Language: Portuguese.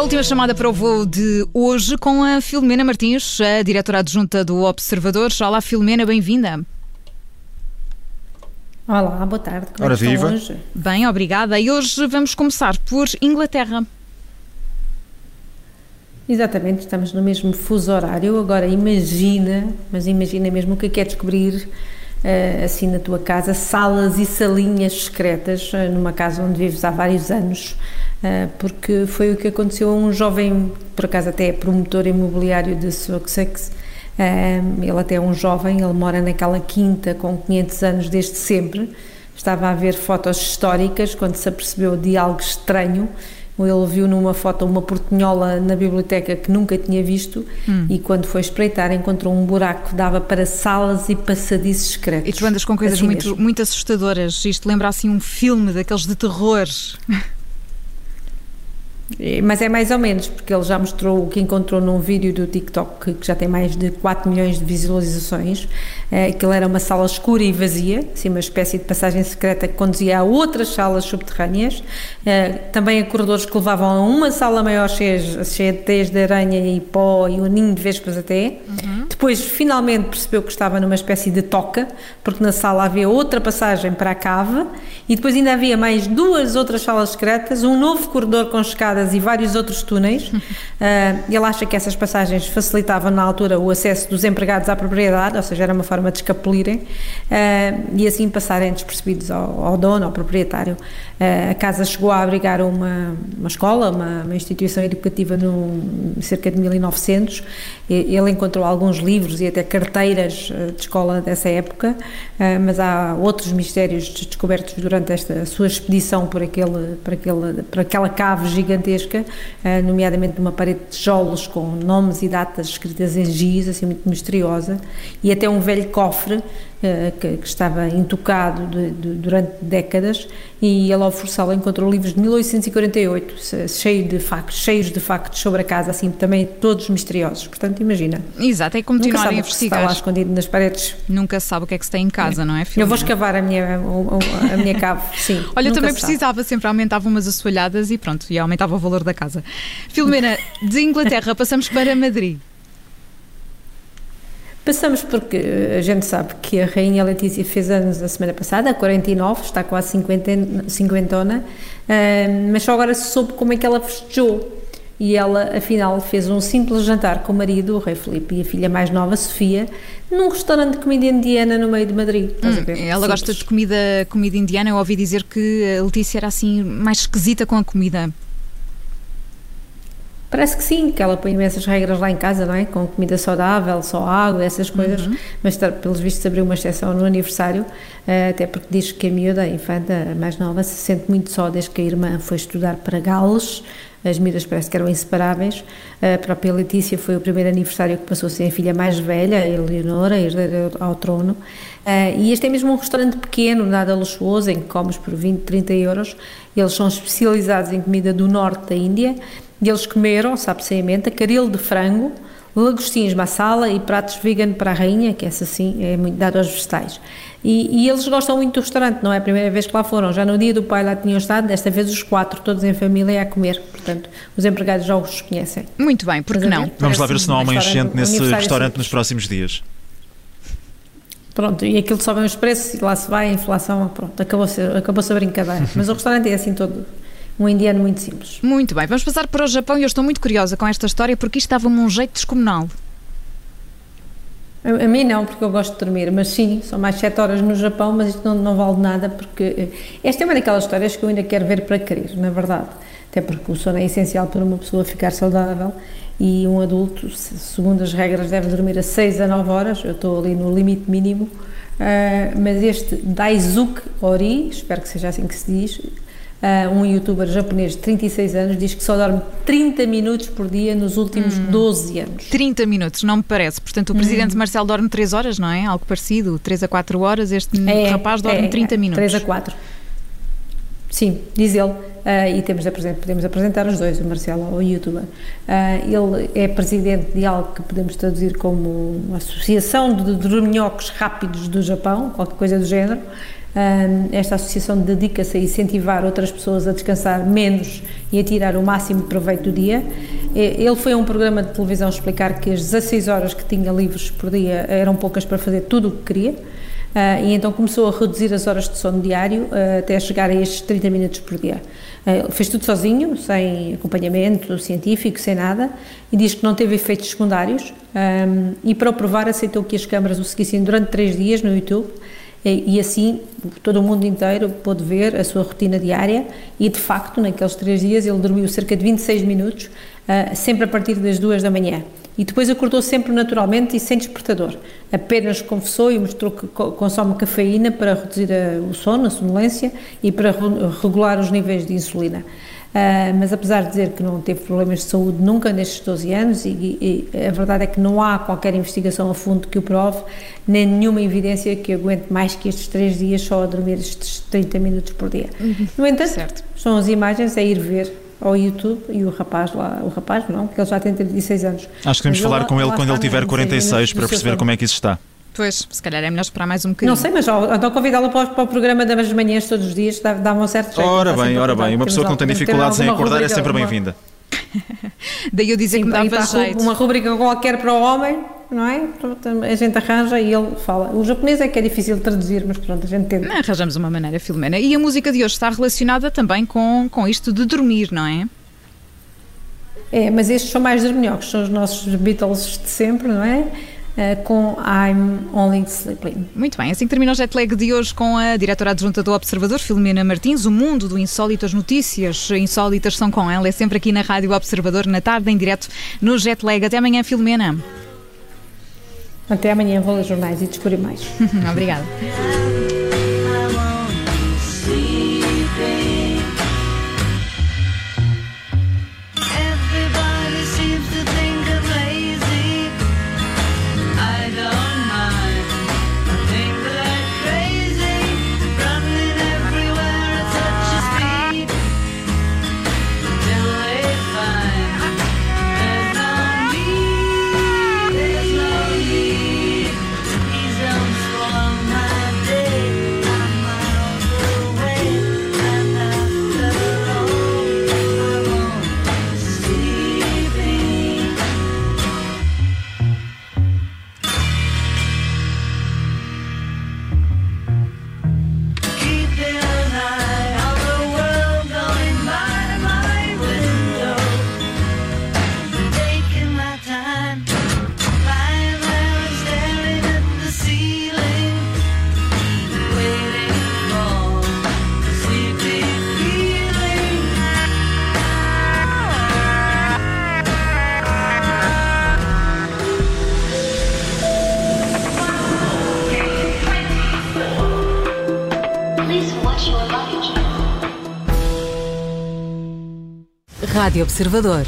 a última chamada para o voo de hoje com a Filomena Martins, a diretora adjunta do Observador. Olá, Filomena, bem-vinda. Olá, boa tarde. Como Ora, é que estão viva. hoje? Bem, obrigada. E hoje vamos começar por Inglaterra. Exatamente, estamos no mesmo fuso horário. Agora imagina, mas imagina mesmo o que é descobrir eh, assim na tua casa, salas e salinhas secretas, eh, numa casa onde vives há vários anos, eh, porque foi o que aconteceu a um jovem, por acaso até é promotor imobiliário de Sussex. Eh, ele até é um jovem, ele mora naquela quinta com 500 anos desde sempre. Estava a ver fotos históricas quando se apercebeu de algo estranho. Ele viu numa foto uma portinhola na biblioteca que nunca tinha visto e quando foi espreitar encontrou um buraco que dava para salas e passadiços secretos. E tu andas com coisas Assim muito, mesmo. muito assustadoras. Isto lembra assim um filme daqueles de terror. Mas é mais ou menos, porque ele já mostrou o que encontrou num vídeo do TikTok que- que já tem mais de 4 milhões de visualizações. Eh, Aquilo era uma sala escura e vazia, assim, uma espécie de passagem secreta que conduzia a outras salas subterrâneas. Eh, Também a corredores que levavam a uma sala maior cheia, cheia de teias de aranha e pó e um ninho de vespas até. Depois, finalmente, percebeu que estava numa espécie de toca, porque na sala havia outra passagem para a cave e depois ainda havia mais duas outras salas secretas, um novo corredor com escadas e vários outros túneis. Ah, ele acha que essas passagens facilitavam na altura o acesso dos empregados à propriedade, ou seja, era uma forma de escapulirem ah, e assim passarem despercebidos ao, ao dono, ao proprietário. Ah, a casa chegou a abrigar uma, uma escola, uma, uma instituição educativa no cerca de 1900. E- Ele encontrou alguns livros e até carteiras eh, de escola dessa época, eh, mas há outros mistérios descobertos durante esta sua expedição por, aquele, por, aquele, por aquela cave gigantesca, eh, nomeadamente uma parede de tijolos com nomes e datas escritas em giz, assim muito misteriosa, e até um velho cofre que, que estava intocado de- de- durante décadas e ele ao forçá-lo encontrou livros de 1848 se- cheio de factos, cheios de factos sobre a casa, assim também todos misteriosos. Portanto, imagina. Exato, é Nunca continuar a sabe que se está lá investigar. escondido nas paredes. Nunca sabe o que é que se tem em casa, não é, Eu Filomena? vou escavar a minha, o- a minha cave, sim. Olha, eu nunca também precisava, sempre aumentava umas assoalhadas e pronto, e aumentava o valor da casa. Filomena, de Inglaterra passamos para Madrid. Passamos porque eh, a gente sabe que a Rainha Letícia fez anos a semana passada, a 49, está quase 50, cinquentona, eh, mas só agora se soube como é que ela festejou. E ela, afinal, fez um simples jantar com o marido, o rei Filipe, e a filha mais nova, Sofia, num restaurante de comida indiana no meio de Madrid. Hum, Ela gosta Simples. de comida, comida indiana. Eu ouvi dizer que a Letícia era assim mais esquisita com a comida. Parece que sim, que ela põe imensas regras lá em casa, não é? Com comida saudável, só água, essas coisas. Mas, tá, pelos vistos, abriu uma exceção no aniversário, eh, até porque diz que a miúda, a infanta, a mais nova, se sente muito só desde que a irmã foi estudar para Gales. As miúdas parece que eram inseparáveis. A própria Letícia foi o primeiro aniversário que passou sem a filha mais velha, a Eleonora, a herdeira ao trono. Eh, e este é mesmo um restaurante pequeno, nada luxuoso, em que comes por 20, 30 euros. Eles são especializados em comida do norte da Índia. E eles comeram, sabe-se a menta, caril de frango, lagostins massala e pratos vegan para a rainha, que essa sim é muito dado aos vegetais. E, e eles gostam muito do restaurante, não é a primeira vez que lá foram. Já no dia do pai lá tinham estado, desta vez os quatro, todos em família, a comer. Portanto, os empregados já os conhecem. Muito bem, porque a não? ver? Vamos lá ver se não há uma Restaurante- enchente nesse restaurante simples. nos próximos dias. Pronto, e aquilo sobem os preços e lá se vai a inflação, pronto, acabou-se acabou a brincadeira. Mas o restaurante é assim todo, um indiano muito simples. Muito bem, vamos passar para o Japão e eu estou muito curiosa com esta história porque isto estava-me um jeito descomunal. A, a mim não, porque eu gosto de dormir, mas sim, são mais 7 horas no Japão, mas isto não, não vale nada, porque eh, esta é uma daquelas histórias que eu ainda quero ver para querer, na verdade. Até porque o sono é essencial para uma pessoa ficar saudável e um adulto, se- segundo as regras, deve dormir a 6 a 9 horas, eu estou ali no limite mínimo, ah, mas este Daisuke Ori, espero que seja assim que se diz, ah, um youtuber japonês de 36 anos, diz que só dorme 30 minutos por dia nos últimos 12 anos. 30 minutos, não me parece. Portanto, o Hum. presidente Marcelo dorme 3 horas, não é? Algo parecido, 3 a 4 horas. Este rapaz dorme 30 minutos. 3 a 4. Sim, diz ele. ah, e temos de apresen- podemos apresentar os dois, o Marcelo, o youtuber. Ah, ele é presidente de algo que podemos traduzir como uma associação de dorminhocos rápidos do Japão, qualquer coisa do género. Esta associação dedica-se a incentivar outras pessoas a descansar menos e a tirar o máximo proveito do dia. Ele foi a um programa de televisão explicar que as 16 horas que tinha livres por dia eram poucas para fazer tudo o que queria. Uh, e então começou a reduzir as horas de sono diário uh, até chegar a estes 30 minutos por dia. Uh, fez tudo sozinho, sem acompanhamento científico, sem nada, e diz que não teve efeitos secundários. Um, e para o provar, aceitou que as câmaras o seguissem durante três dias no YouTube. E, e assim todo o mundo inteiro pôde ver a sua rotina diária e de facto naqueles três dias ele dormiu cerca de 26 minutos, sempre a partir das duas da manhã e depois acordou sempre naturalmente e sem despertador. Apenas confessou e mostrou que consome cafeína para reduzir o sono, a sonolência e para regular os níveis de insulina. Uh, mas apesar de dizer que não teve problemas de saúde nunca nestes 12 anos, e, e, a verdade é que não há qualquer investigação a fundo que o prove, nem nenhuma evidência que aguente mais que estes 3 dias só a dormir estes 30 minutos por dia. Uhum. No entanto, certo. são as imagens, é ir ver ao YouTube e o rapaz lá, o rapaz não, porque ele já tem 36 anos. Acho que temos falar com ele quando ele tiver 46 para perceber como é que isso está. Pois, se calhar é melhor esperar mais um bocadinho. Não sei, mas então convidá-lo para, para, o programa das manhãs todos os dias dá, dá um certo jeito. Ora bem, ora bem, uma pessoa que não tem dificuldades em acordar é sempre bem-vinda. Daí eu dizer Sim, que me dava jeito. Uma rubrica qualquer para o homem, não é? A gente arranja e ele fala. O japonês é que é difícil de traduzir, mas pronto, a gente tenta. Não, arranjamos uma maneira, Filomena. E a música de hoje está relacionada também com, com isto de dormir, não é? É, mas estes são mais dorminhocos, são os nossos Beatles de sempre, não é? Uh, com I'm Only Sleeping. Muito bem, assim que termina o jet lag de hoje com a diretora adjunta do Observador, Filomena Martins. O mundo do insólito, as notícias insólitas são com ela. É sempre aqui na Rádio Observador, na tarde, em direto no jet lag. Até amanhã, Filomena. Até amanhã, vou ler jornais e descobrir mais. Obrigada. Rádio Observador.